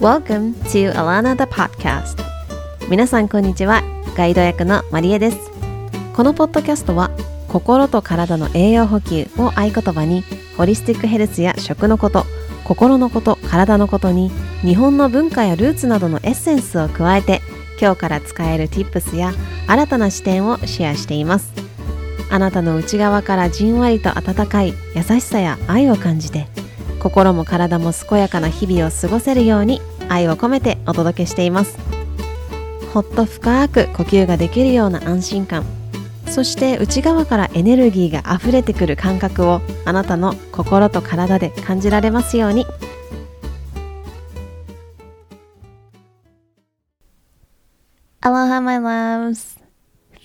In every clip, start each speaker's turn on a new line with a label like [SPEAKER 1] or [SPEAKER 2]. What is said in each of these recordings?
[SPEAKER 1] Welcome to Alana the Podcast. 皆さんこんにちは。ガイド役のマリエです。このポッドキャストは心と体の栄養補給を合言葉にホリスティックヘルスや食のこと心のこと体のことに日本の文化やルーツなどのエッセンスを加えて今日から使える Tips や新たな視点をシェアしています。あなたの内側からじんわりと温かい優しさや愛を感じて心も体も健やかな日々を過ごせるように愛を込めてお届けしています。ほっと深く呼吸ができるような安心感。そして内側からエネルギーが溢れてくる感覚をあなたの心と体で感じられますように。Aloha my loves.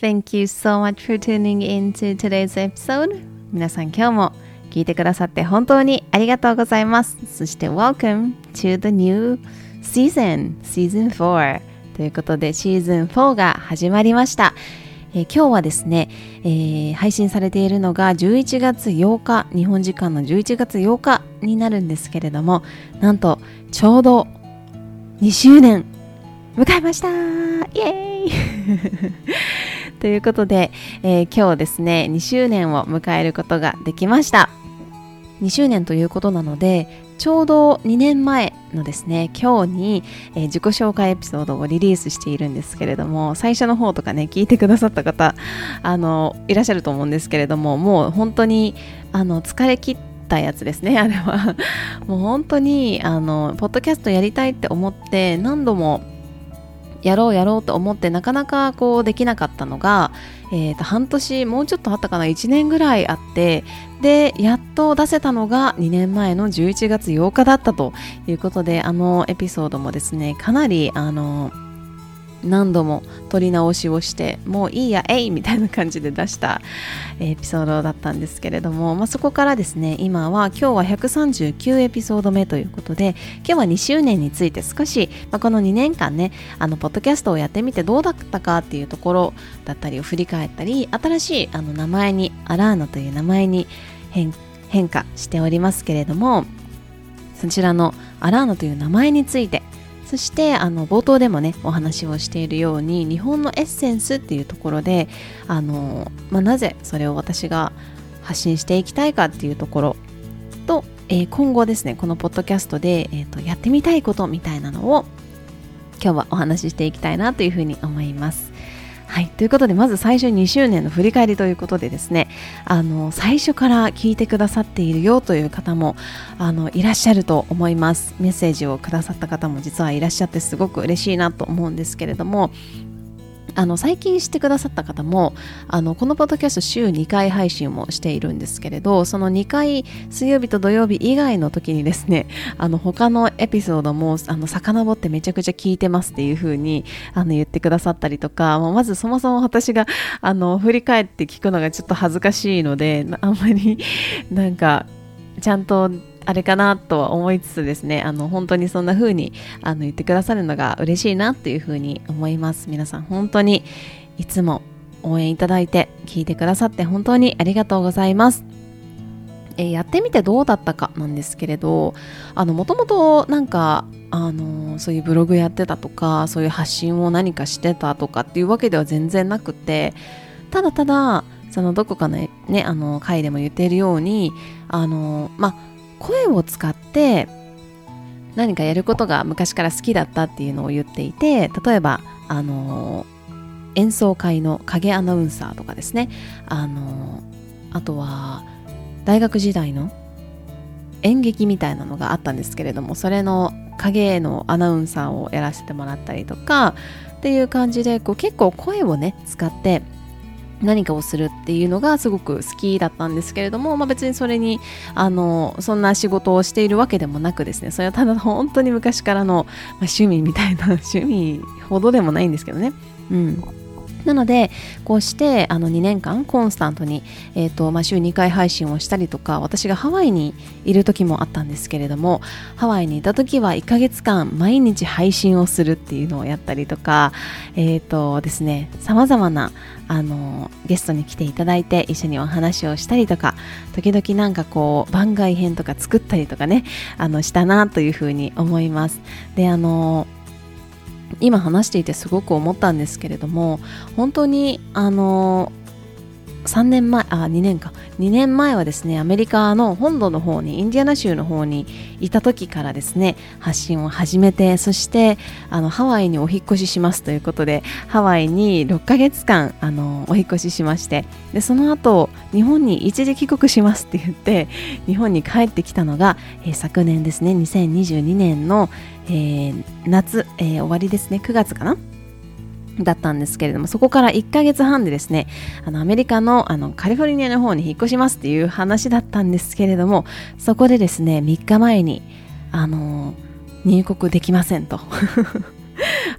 [SPEAKER 1] Thank you so much for tuning in to today's episode. 皆さん今日も聞いてくださって本当にありがとうございます。そして Welcome to the new season Season 4ということでシーズン4が始まりました。えー、今日はですね、えー、配信されているのが11月8日日本時間の11月8日になるんですけれどもなんとちょうど2周年迎えました。イエーイ！ということで、えー、今日ですね2周年を迎えることができました。2周年ということなのでちょうど2年前のですね今日に、えー、自己紹介エピソードをリリースしているんですけれども最初の方とかね聞いてくださった方あのいらっしゃると思うんですけれどももう本当にあの疲れ切ったやつですねあれは。もう本当にあのポッドキャストやりたいって思って何度もやろうやろうと思ってなかなかこうできなかったのが、えー、と半年もうちょっとあったかな1年ぐらいあってでやっと出せたのが2年前の11月8日だったということであのエピソードもですねかなりあの何度も撮り直しをしてもういいやえいみたいな感じで出したエピソードだったんですけれども、まあ、そこからですね今は今日は139エピソード目ということで今日は2周年について少し、まあ、この2年間ねあのポッドキャストをやってみてどうだったかっていうところだったりを振り返ったり新しいあの名前にアラーナという名前に変化しておりますけれどもそちらのアラーナという名前についてそしてあの冒頭でもねお話をしているように日本のエッセンスっていうところであの、まあ、なぜそれを私が発信していきたいかっていうところと、えー、今後ですねこのポッドキャストで、えーとやってみたいことみたいなのを今日はお話ししていきたいなというふうに思います。はい、ということでまず最初2周年の振り返りということでですねあの最初から聞いてくださっているよという方もあのいらっしゃると思います。メッセージをくださった方も実はいらっしゃってすごく嬉しいなと思うんですけれどもあの最近知ってくださった方もあのこのポッドキャスト週2回配信もしているんですけれどその2回水曜日と土曜日以外の時にですね あの他のエピソードもあの遡ってめちゃくちゃ聞いてますっていう風にあの言ってくださったりとか、まずそもそも私があの振り返って聞くのがちょっと恥ずかしいのであんまりなんかちゃんとあれかなとは思いつつですねあの本当にそんな風にあの言ってくださるのが嬉しいなっていう風に思います。皆さん本当にいつも応援いただいて聞いてくださって本当にありがとうございます。え、やってみてどうだったかなんですけれどもともとなんかあのそういうブログやってたとかそういう発信を何かしてたとかっていうわけでは全然なくてただただそのどこかのねあの回でも言っているようにあのまあ声を使って何かやることが昔から好きだったっていうのを言っていて例えばあの演奏会の影アナウンサーとかですね。あのあとは大学時代の演劇みたいなのがあったんですけれどもそれの影のアナウンサーをやらせてもらったりとかっていう感じでこう結構声をね使って何かをするっていうのがすごく好きだったんですけれども、まあ、別にそれにあのそんな仕事をしているわけでもなくですねそれはただ 本当に昔からの、まあ、趣味みたいな趣味ほどでもないんですけどね、うん、なのでこうしてあの2年間コンスタントに、えーとまあ、週2回配信をしたりとか私がハワイにいる時もあったんですけれどもハワイにいた時は1ヶ月間毎日配信をするっていうのをやったりとかえっ、ー、とですねさまざまなあのゲストに来ていただいて一緒にお話をしたりとか時々なんかこう番外編とか作ったりとかねあのしたなというふうに思います。であの今話していてすごく思ったんですけれども本当にあの3年前あ2年か。2年前はですねアメリカの本土の方にインディアナ州の方にいた時からですね発信を始めてそしてあのハワイにお引越ししますということでハワイに6ヶ月間あのお引越ししましてでその後日本に一時帰国しますって言って日本に帰ってきたのが、えー、昨年ですね2022年の、えー、夏、えー、終わりですね。9月かな？だったんですけれどもそこから1ヶ月半でですねあのアメリカのあのカリフォルニアの方に引っ越しますっていう話だったんですけれどもそこでですね3日前にあの入国できませんと。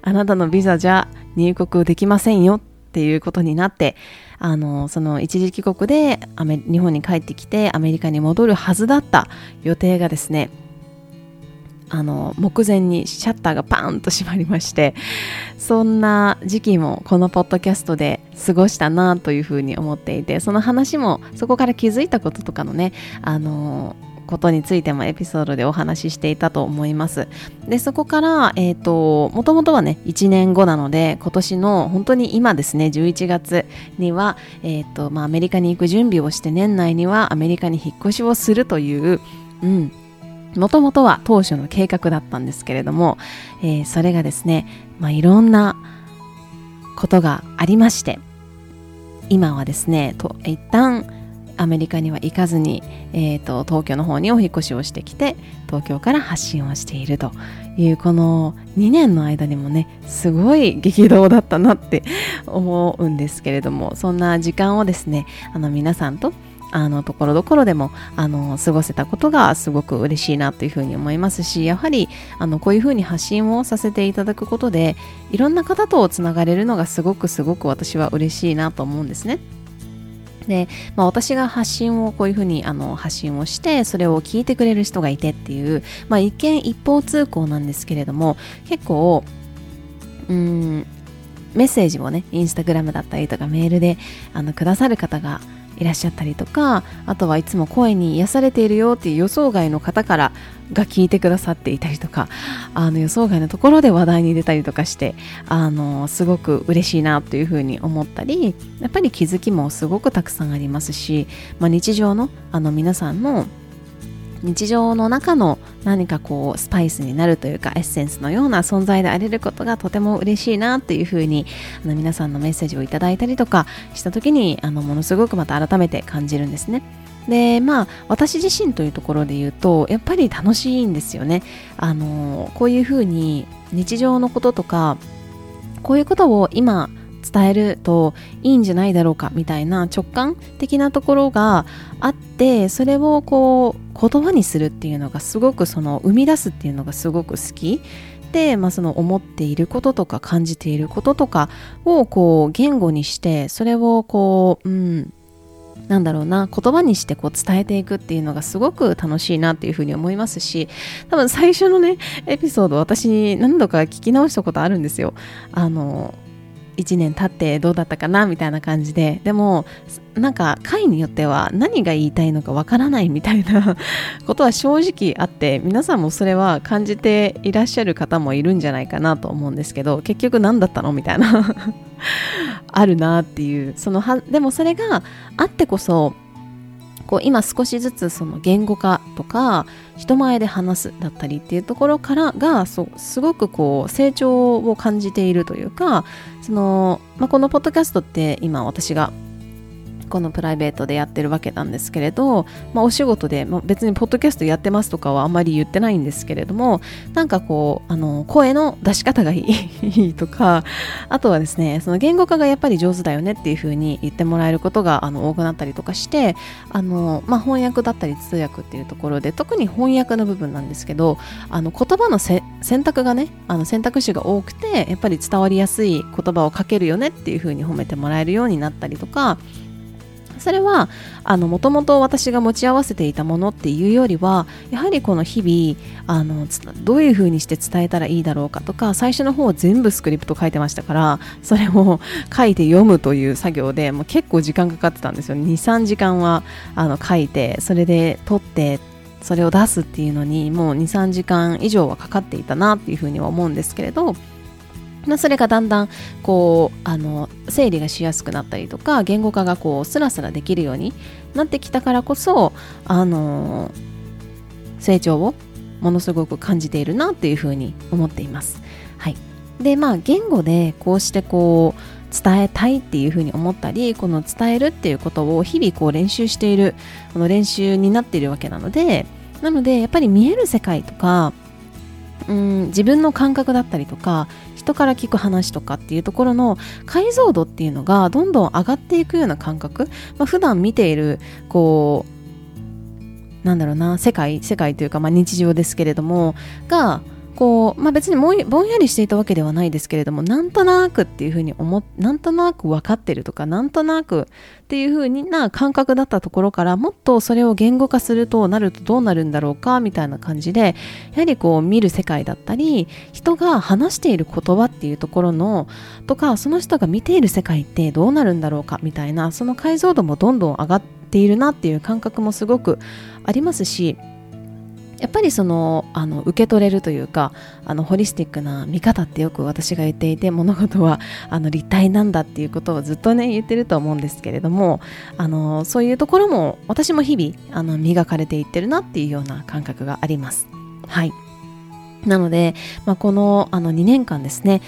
[SPEAKER 1] あなたのビザじゃ入国できませんよっていうことになってあのその一時帰国で日本に帰ってきてアメリカに戻るはずだった予定がですねあの目前にシャッターがパーンと閉まりましてそんな時期もこのポッドキャストで過ごしたなというふうに思っていてその話もそこから気づいたこととかのねあのことについてもエピソードでお話ししていたと思います。で、そこから、えっ、ー、と、もともとはね、1年後なので、今年の本当に今ですね、11月には、えっ、ー、と、まあ、アメリカに行く準備をして、年内にはアメリカに引っ越しをするという、うん、もともとは当初の計画だったんですけれども、えー、それがですね、まあ、いろんなことがありまして今はですねと一旦アメリカには行かずに、えーと、東京の方にお引越しをしてきて東京から発信をしているというこの2年の間にもねすごい激動だったなって思うんですけれどもそんな時間をですねあの皆さんとあのところどころでもあの過ごせたことがすごく嬉しいなというふうに思いますしやはりあのこういうふうに発信をさせていただくことでいろんな方とつながれるのがすごくすごく私は嬉しいなと思うんですね。で、まあ、私が発信をこういうふうにあの発信をしてそれを聞いてくれる人がいてっていう、まあ、一見一方通行なんですけれども結構うんメッセージをねインスタグラムだったりとかメールであのくださる方がいらっしゃったりとかあとはいつも声に癒されているよっていう予想外の方からが聞いてくださっていたりとかあの予想外のところで話題に出たりとかしてあのすごく嬉しいなというふうに思ったりやっぱり気づきもすごくたくさんありますし、まあ、日常のあの皆さんの日常の中の何かこうスパイスになるというかエッセンスのような存在であれることがとても嬉しいなっていうふうにあの皆さんのメッセージをいただいたりとかした時にあのものすごくまた改めて感じるんですね。でまあ私自身というところで言うとやっぱり楽しいんですよね。あのこういうふうに日常のこととかこういうことを今伝えるといいんじゃないだろうかみたいな直感的なところがあってそれをこう言葉にするっていうのがすごくその生み出すっていうのがすごく好き。で、まあ、その思っていることとか感じていることとかをこう言語にしてそれをこううんなんだろうな言葉にしてこう伝えていくっていうのがすごく楽しいなっていうふうに思いますし多分最初のねエピソード私何度か聞き直したことあるんですよ。あの1年経ってどうだったかなみたいな感じででもなんか回によっては何が言いたいのかわからないみたいな ことは正直あって皆さんもそれは感じていらっしゃる方もいるんじゃないかなと思うんですけど結局何だったのみたいな あるなっていう。そのはでもそれがあってこそこう今少しずつその言語化とか人前で話すだったりっていうところからがそうすごくこう成長を感じているというかその、まあ、このポッドキャストって今私がこのプライベートでやってるわけなんですけれど、まあ、お仕事で、まあ、別にポッドキャストやってますとかはあんまり言ってないんですけれどもなんかこうあの声の出し方がいい とかあとはですねその言語化がやっぱり上手だよねっていう風に言ってもらえることがあの多くなったりとかしてあの、まあ、翻訳だったり通訳っていうところで特に翻訳の部分なんですけどあの言葉の選択がねあの選択肢が多くてやっぱり伝わりやすい言葉をかけるよねっていう風に褒めてもらえるようになったりとかそれはもともと私が持ち合わせていたものっていうよりはやはりこの日々あのどういうふうにして伝えたらいいだろうかとか最初の方全部スクリプト書いてましたからそれを書いて読むという作業でもう結構時間かかってたんですよ。23時間はあの書いてそれで撮ってそれを出すっていうのにもう23時間以上はかかっていたなっていうふうには思うんですけれどまあ、それがだんだんこうあの整理がしやすくなったりとか言語化がこうスラスラできるようになってきたからこそあの成長をものすごく感じているなっていうふうに思っています。はい、でまあ言語でこうしてこう伝えたいっていうふうに思ったりこの伝えるっていうことを日々こう練習しているこの練習になっているわけなのでなのでやっぱり見える世界とかうん自分の感覚だったりとか人から聞く話とかっていうところの解像度っていうのがどんどん上がっていくような感覚、まあ、普段見ているこうなんだろうな世界世界というか、まあ、日常ですけれどもがこう、まあ、別にぼんやりしていたわけではないですけれどもなんとなくっていうふうに思なんとなく分かってるとかなんとなくっていうふうな感覚だったところからもっとそれを言語化するとなるとどうなるんだろうかみたいな感じでやはりこう見る世界だったり人が話している言葉っていうところのとかその人が見ている世界ってどうなるんだろうかみたいなその解像度もどんどん上がっているなっていう感覚もすごくありますしやっぱりそのあの受け取れるというかあのホリスティックな見方ってよく私が言っていて物事はあの立体なんだっていうことをずっとね言ってると思うんですけれどもあのそういうところも私も日々あの磨かれていってるなっていうような感覚があります。はいなので、まあ、このあの2年間ですね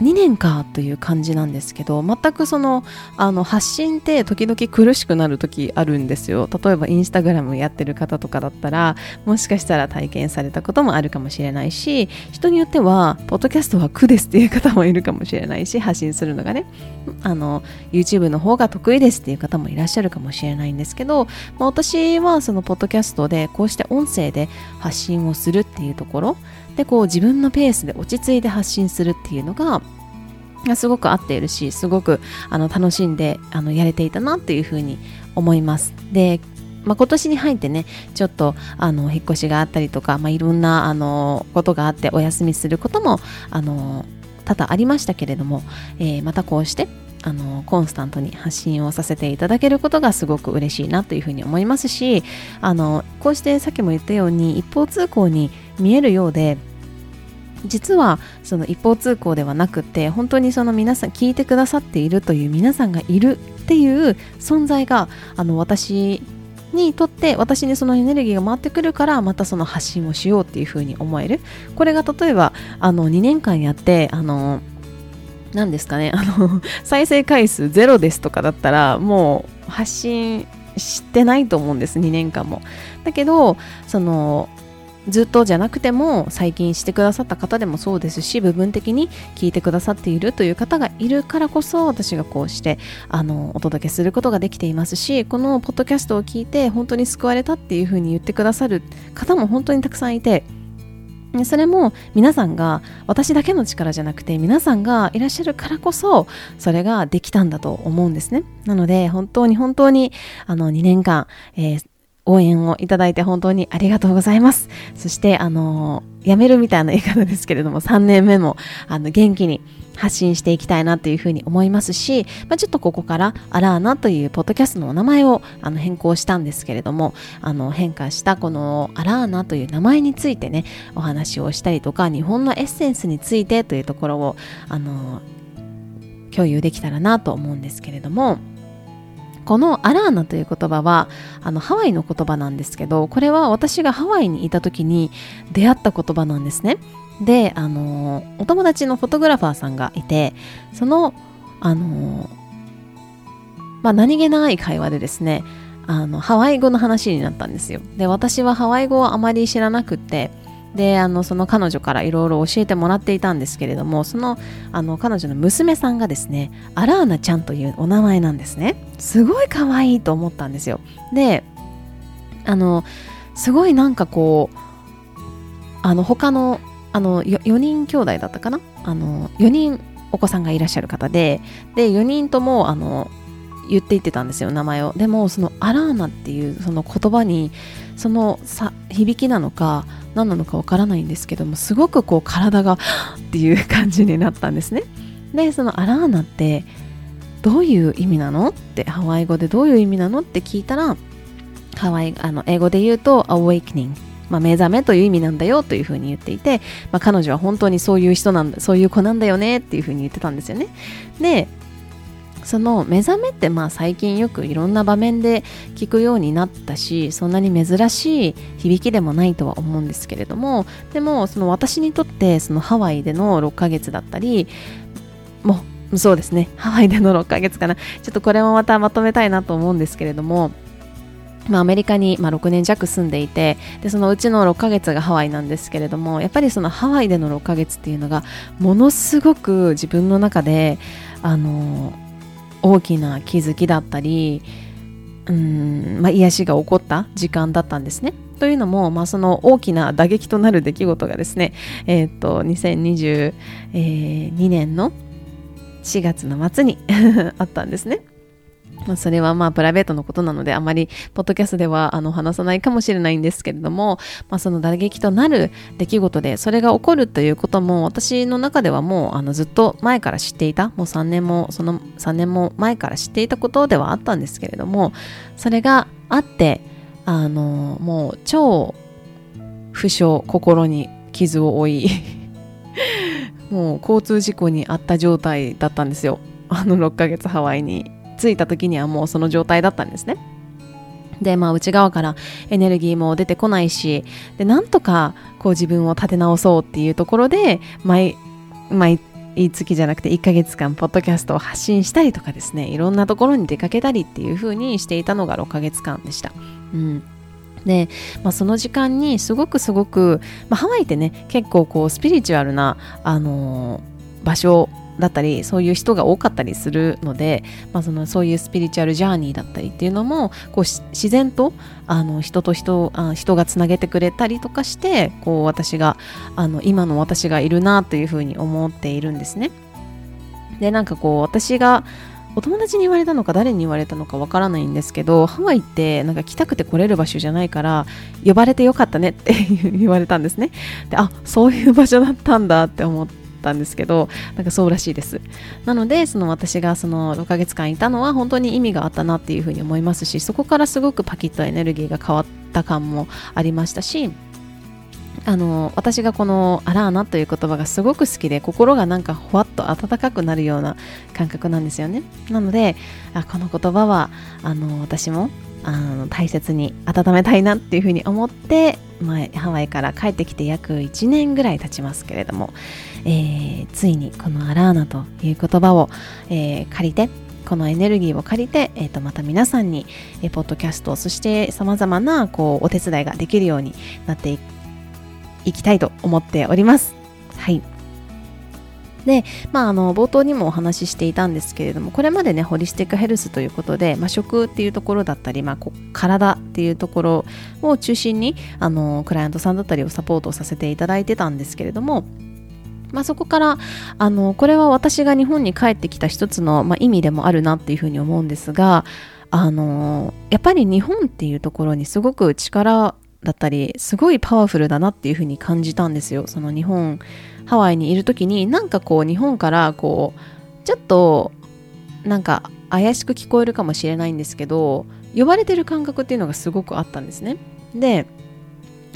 [SPEAKER 1] 2年かという感じなんですけど全くそのあの発信って時々苦しくなる時あるんですよ。例えばインスタグラムやってる方とかだったらもしかしたら体験されたこともあるかもしれないし人によってはポッドキャストは苦ですっていう方もいるかもしれないし発信するのがねあの YouTube の方が得意ですっていう方もいらっしゃるかもしれないんですけど、まあ、私はそのポッドキャストでこうして音声で発信をするっていうところでこう自分のペースで落ち着いて発信するっていうのがすごく合っているしすごくあの楽しんであのやれていたなっていうふうに思います。でまあ、今年に入ってねちょっとあの引っ越しがあったりとか、まあ、いろんなあのことがあってお休みすることもあの多々ありましたけれども、えー、またこうしてあのコンスタントに発信をさせていただけることがすごく嬉しいなというふうに思いますしあのこうしてさっきも言ったように一方通行に見えるようで実はその一方通行ではなくて本当にその皆さん聞いてくださっているという皆さんがいるっていう存在があの私にとって私にそのエネルギーが回ってくるからまたその発信をしようっていうふうに思える。これが例えばあの2年間やってあの何ですかねあの再生回数ゼロですとかだったらもう発信してないと思うんです2年間も。だけどそのずっとじゃなくても最近してくださった方でもそうですし部分的に聞いてくださっているという方がいるからこそ私がこうしてあのお届けすることができていますしこのポッドキャストを聞いて本当に救われたっていうふうに言ってくださる方も本当にたくさんいてそれも皆さんが私だけの力じゃなくて皆さんがいらっしゃるからこそそれができたんだと思うんですね。なので本当に本当にあの2年間、えー応援をいただいて本当にありがとうございます。そして、あの辞めるみたいな言い方ですけれども、3年目も、あの、元気に発信していきたいなというふうに思いますし、まあ、ちょっとここからアラーナというポッドキャストのお名前をあの変更したんですけれども、あの変化したこのアラーナという名前についてね、お話をしたりとか、日本のエッセンスについてというところを、あの、共有できたらなと思うんですけれども、このアラーナという言葉はあのハワイの言葉なんですけどこれは私がハワイにいた時に出会った言葉なんですね。であのお友達のフォトグラファーさんがいてそのあのまあ、何気ない会話でですねあのハワイ語の話になったんですよ。で私はハワイ語はあまり知らなくてであのその彼女からいろいろ教えてもらっていたんですけれどもそのあの彼女の娘さんがですねアラーナちゃんというお名前なんですね。すごい可愛いと思ったんですよ。であのすごいなんかこうあの他のあの 4, 4人兄弟だったかな？あの4人お子さんがいらっしゃる方でで4人ともあの言っていってたんですよ名前を。でもそのアラーナっていうその言葉にそのさ響きなのか何なのかわからないんですけどもすごくこう体がっていう感じになったんですね。でそのアラーナってどういう意味なの？ってハワイ語でどういう意味なの？って聞いたらハワイあの英語で言うと awakening まあ、目覚めという意味なんだよというふうに言っていて、まあ、彼女は本当にそういう人なんだそういう子なんだよねっていうふうに言ってたんですよね。でその目覚めってまあ最近よくいろんな場面で聞くようになったしそんなに珍しい響きでもないとは思うんですけれどもでもその私にとってそのハワイでの6ヶ月だったりもうそうですね。ハワイでの6ヶ月かな。ちょっとこれもまたまとめたいなと思うんですけれどもまあ、アメリカに、まあ、6年弱住んでいてでそのうちの6ヶ月がハワイなんですけれどもやっぱりそのハワイでの6ヶ月っていうのがものすごく自分の中であの大きな気づきだったりうん、まあ、癒しが起こった時間だったんですね。というのも、まあ、その大きな打撃となる出来事がですね、えー、っと2022年の4月の末にあったんですね。ま、それはまあプライベートのことなのであまりポッドキャストではあの話さないかもしれないんですけれども、まあ、その打撃となる出来事でそれが起こるということも私の中ではもうあのずっと前から知っていたもう3年もその3年も前から知っていたことではあったんですけれどもそれがあってあのもう超負傷心に傷を負い もう交通事故にあった状態だったんですよ。あの6ヶ月ハワイに。着いた時にはもうその状態だったんですね。で、まあ、内側からエネルギーも出てこないし、で、なんとか、こう自分を立て直そうっていうところで、毎、毎月じゃなくて1ヶ月間、ポッドキャストを発信したりとかですね、いろんなところに出かけたりっていう風にしていたのが6ヶ月間でした。うん。で、まあ、その時間にすごくすごく、まあ、ハワイってね結構こうスピリチュアルな、あのー、場所だったりそういう人が多かったりするので、まあ、そのそういうスピリチュアルジャーニーだったりっていうのもこう自然とあの人と人あ人がつなげてくれたりとかしてこう私があの今の私がいるなというふうに思っているんですね。でなんかこう私がお友達に言われたのか誰に言われたのかわからないんですけどハワイってなんか来たくて来れる場所じゃないから呼ばれてよかったねって言われたんですねであそういう場所だったんだって思ってったんですけどなんかそうらしいです。なのでその私がその6ヶ月間いたのは本当に意味があったなっていうふうに思いますしそこからすごくパキッとエネルギーが変わった感もありましたしあの私がこの「アラーナ」という言葉がすごく好きで心がなんかほわっと温かくなるような感覚なんですよね。なのであこの言葉はあの私もあの大切に温めたいなっていうふうに思って、まあ、ハワイから帰ってきて約1年ぐらい経ちますけれども、えー、ついにこのアラーナという言葉を、えー、借りてこのエネルギーを借りて、えー、とまた皆さんに、えー、ポッドキャストそしてさまざまなこうお手伝いができるようになっていきたいと思っております。はいで、まあ、あの冒頭にもお話ししていたんですけれどもこれまでねホリスティックヘルスということで、まあ、食っていうところだったり、まあ、体っていうところを中心にあのクライアントさんだったりをサポートさせていただいてたんですけれどもまあ、そこからあのこれは私が日本に帰ってきた一つの、まあ、意味でもあるなっていうふうに思うんですがあのやっぱり日本っていうところにすごく力だったりすごいパワフルだなっていうふうに感じたんですよ。その日本ハワイにいる時になんかこう日本からこうちょっとなんか怪しく聞こえるかもしれないんですけど呼ばれてる感覚っていうのがすごくあったんですね。で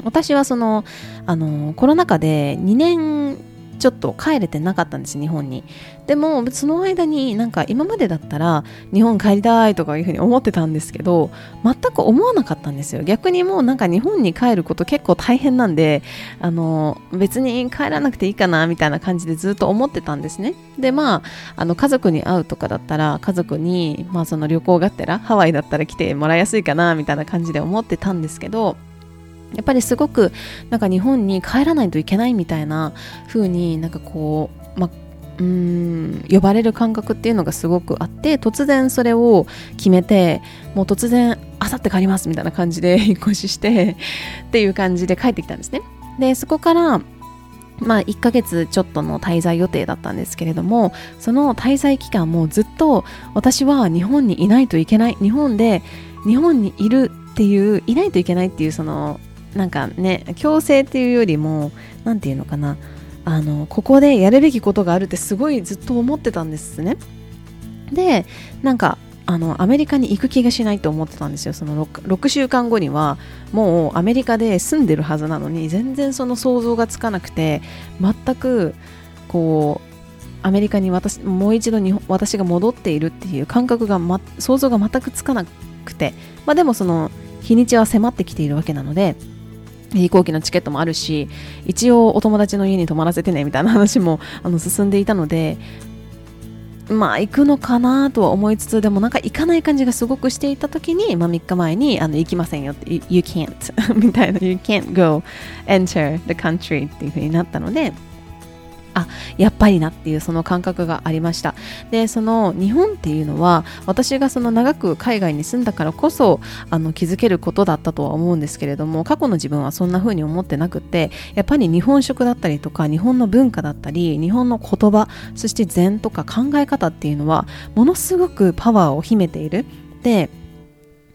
[SPEAKER 1] 私はそのあのコロナ禍で2年ちょっと帰れてなかったんです日本に。でもその間になんか今までだったら日本帰りたいとかいうふうに思ってたんですけど全く思わなかったんですよ。逆にもうなんか日本に帰ること結構大変なんであの別に帰らなくていいかなみたいな感じでずっと思ってたんですね。でまああの家族に会うとかだったら家族にまあその旅行がてらハワイだったら来てもらいやすいかなみたいな感じで思ってたんですけどやっぱりすごくなんか日本に帰らないといけないみたいな風になんかこう、まうん呼ばれる感覚っていうのがすごくあって突然それを決めてもう突然あさって帰りますみたいな感じで 引っ越ししてっていう感じで帰ってきたんですね。でそこからまあ1ヶ月ちょっとの滞在予定だったんですけれどもその滞在期間もずっと私は日本にいないといけない日本で日本にいるっていういないといけないっていうそのなんかね強制っていうよりも何て言うのかな。あのここでやるべきことがあるってすごいずっと思ってたんですね。でなんかあのアメリカに行く気がしないと思ってたんですよ。その 6, 6, 週間後にはもうアメリカで住んでるはずなのに全然その想像がつかなくて全くこうアメリカに私もう一度日本私が戻っているっていう感覚が、ま、想像が全くつかなくて、まあ、でもその日にちは迫ってきているわけなので飛行機のチケットもあるし一応お友達の家に泊まらせてねみたいな話もあの進んでいたのでまあ行くのかなとは思いつつでもなんか行かない感じがすごくしていた時に、まあ、3日前にあの行きませんよって You can't みたいな You can't go enter the country っていう風になったのであやっぱりなっていうその感覚がありました。でその日本っていうのは私がその長く海外に住んだからこそあの気づけることだったとは思うんですけれども過去の自分はそんな風に思ってなくてやっぱり日本食だったりとか日本の文化だったり日本の言葉そして禅とか考え方っていうのはものすごくパワーを秘めている。で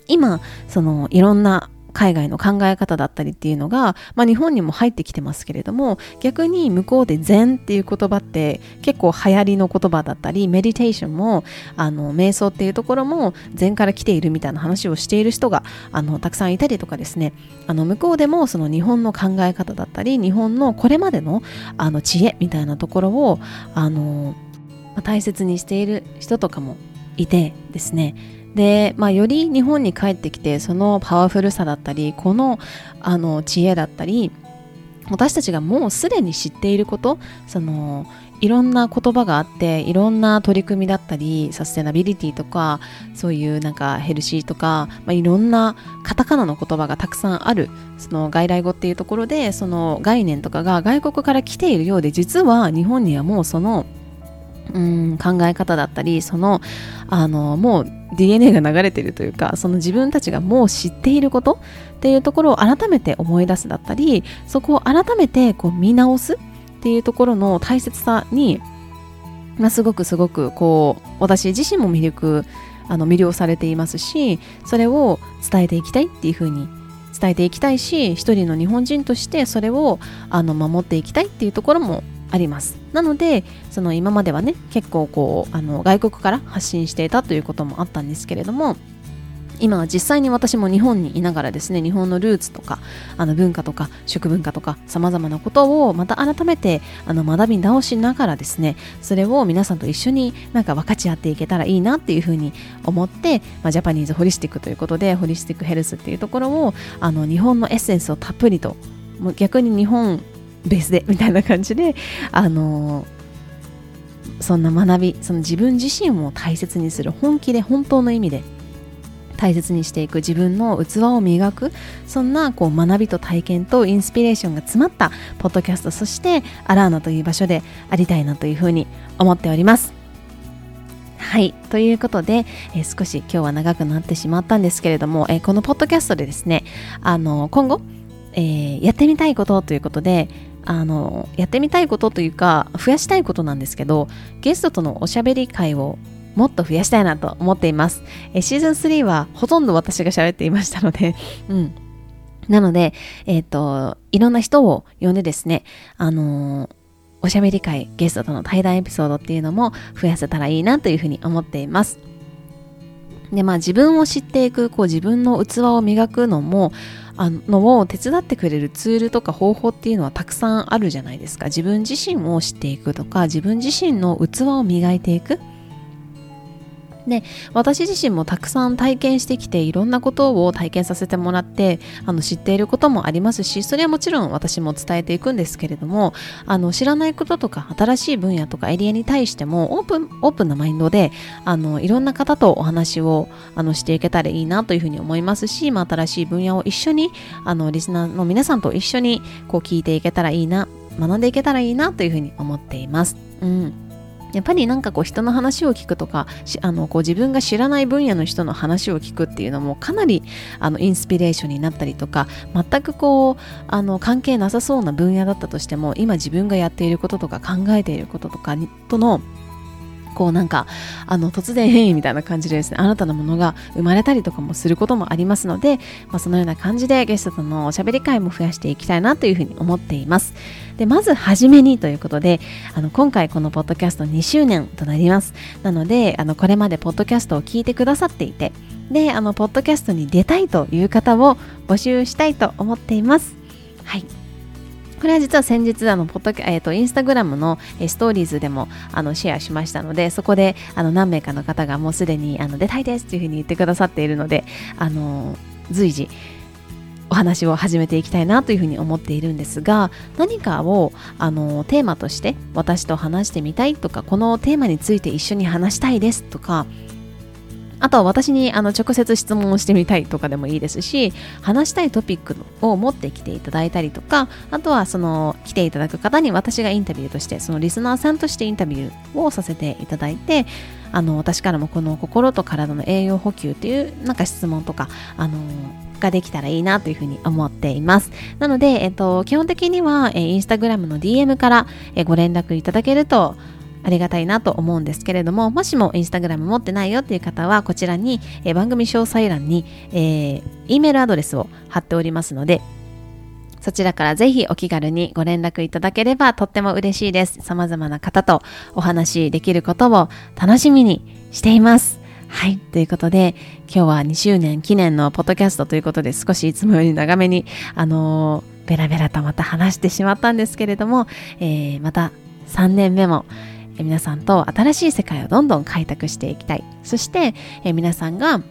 [SPEAKER 1] 今そのいろんな海外の考え方だったりっていうのが、まあ、日本にも入ってきてますけれども逆に向こうで禅っていう言葉って結構流行りの言葉だったりメディテーションもあの瞑想っていうところも禅から来ているみたいな話をしている人があのたくさんいたりとかですね。あの向こうでもその日本の考え方だったり日本のこれまでのあの知恵みたいなところをあの、まあ、大切にしている人とかもいてですね。で、まあ、より日本に帰ってきてそのパワフルさだったりこのあの知恵だったり私たちがもうすでに知っていることそのいろんな言葉があっていろんな取り組みだったりサステナビリティとかそういうなんかヘルシーとか、まあ、いろんなカタカナの言葉がたくさんあるその外来語っていうところでその概念とかが外国から来ているようで実は日本にはもうそのうん考え方だったりそのあのもう DNA が流れてるというかその自分たちがもう知っていることっていうところを改めて思い出すだったりそこを改めてこう見直すっていうところの大切さに、まあ、すごくすごくこう私自身も魅力あの魅了されていますしそれを伝えていきたいっていうふうに伝えていきたいし一人の日本人としてそれをあの守っていきたいっていうところもあります。なのでその今まではね結構こうあの外国から発信していたということもあったんですけれども今は実際に私も日本にいながらですね日本のルーツとかあの文化とか食文化とかさまざまなことをまた改めてあの学び直しながらですねそれを皆さんと一緒になんか分かち合っていけたらいいなっていうふうに思って、まあ、ジャパニーズホリスティックということでホリスティックヘルスっていうところをあの日本のエッセンスをたっぷりともう逆に日本ベースでみたいな感じであのそんな学びその自分自身を大切にする本気で本当の意味で大切にしていく自分の器を磨くそんなこう学びと体験とインスピレーションが詰まったポッドキャストそしてアラーナという場所でありたいなというふうに思っております。はい。ということで、えー、少し今日は長くなってしまったんですけれども、えー、このポッドキャストでですねあの今後えー、やってみたいことということであのやってみたいことというか増やしたいことなんですけどゲストとのおしゃべり会をもっと増やしたいなと思っています、えシーズン3はほとんど私が喋っていましたので うんなので、えっ、ー、と、いろんな人を呼んでですね、あのー、おしゃべり会、ゲストとの対談エピソードっていうのも増やせたらいいなというふうに思っています。で、まあ自分を知っていく、こう自分の器を磨くのも、あのを手伝ってくれるツールとか方法っていうのはたくさんあるじゃないですか。自分自身を知っていくとか自分自身の器を磨いていく。で私自身もたくさん体験してきていろんなことを体験させてもらってあの知っていることもありますしそれはもちろん私も伝えていくんですけれどもあの知らないこととか新しい分野とかエリアに対してもオープンオープンなマインドであのいろんな方とお話をあのしていけたらいいなというふうに思いますし、まあ、新しい分野を一緒にあのリスナーの皆さんと一緒にこう聞いていけたらいいな学んでいけたらいいなというふうに思っています。うんやっぱりなんかこう人の話を聞くとかあのこう自分が知らない分野の人の話を聞くっていうのもかなりあのインスピレーションになったりとか全くこうあの関係なさそうな分野だったとしても今自分がやっていることとか考えていることとかとのこうなんかあの突然変異みたいな感じでですね。新たなものが生まれたりとかもすることもありますので、まあ、そのような感じでゲストとのおしゃべり会も増やしていきたいなというふうに思っています。でまずはじめにということであの今回このポッドキャスト2周年となります。なのであのこれまでポッドキャストを聞いてくださっていてであのポッドキャストに出たいという方を募集したいと思っています。はい。これは実は先日あのポッド、えーと、インスタグラムの、ストーリーズでもあのシェアしましたのでそこであの何名かの方がもうすでにあの出たいですというふうに言ってくださっているのであの随時お話を始めていきたいなというふうに思っているんですが何かをあのテーマとして私と話してみたいとかこのテーマについて一緒に話したいですとかあとは私にあの直接質問をしてみたいとかでもいいですし話したいトピックを持ってきていただいたりとかあとはその来ていただく方に私がインタビューとしてそのリスナーさんとしてインタビューをさせていただいてあの私からもこの心と体の栄養補給っていうなんか質問とかあのができたらいいなというふうに思っています。なので、えっと、基本的には、えインスタグラムの DM から、えご連絡いただけるとありがたいなと思うんですけれども、もしもインスタグラム持ってないよっていう方は、こちらに、えー、番組詳細欄に、えー、E メールアドレスを貼っておりますので、そちらからぜひお気軽にご連絡いただければとっても嬉しいです。様々な方とお話しできることを楽しみにしています。はい。ということで、今日は2周年記念のポッドキャストということで、少しいつもより長めに、あのー、ベラベラとまた話してしまったんですけれども、えー、また3年目も、皆さんと新しい世界をどんどん開拓していきたいそして、え皆さんが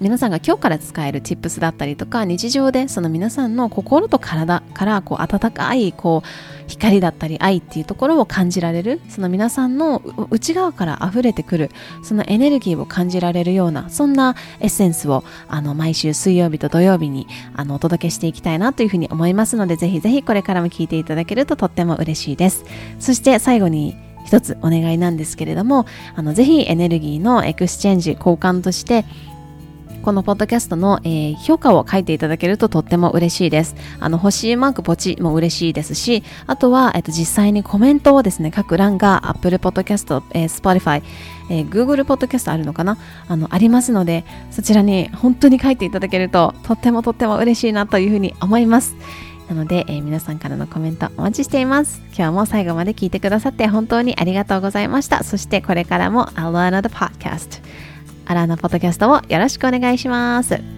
[SPEAKER 1] 皆さんが今日から使える tips だったりとか日常でその皆さんの心と体からこう温かいこう光だったり愛っていうところを感じられるその皆さんの内側から溢れてくるそのエネルギーを感じられるようなそんなエッセンスをあの毎週水曜日と土曜日にあのお届けしていきたいなというふうに思いますのでぜひぜひこれからも聞いていただけるととっても嬉しいです。そして最後に一つお願いなんですけれどもあのぜひエネルギーの exchange 交換としてこのポッドキャストの、えー、評価を書いていただけるととっても嬉しいです。あの、星マークポチも嬉しいですし、あとは、えっと、実際にコメントをですね、書く欄が Apple Podcast、えー、Spotify、えー、Google Podcast あるのかな？あの、ありますので、そちらに本当に書いていただけると、とってもとっても嬉しいなというふうに思います。なので、えー、皆さんからのコメントお待ちしています。今日も最後まで聞いてくださって本当にありがとうございました。そしてこれからも I'll learn the podcast。アラーナポッドキャストをよろしくお願いします。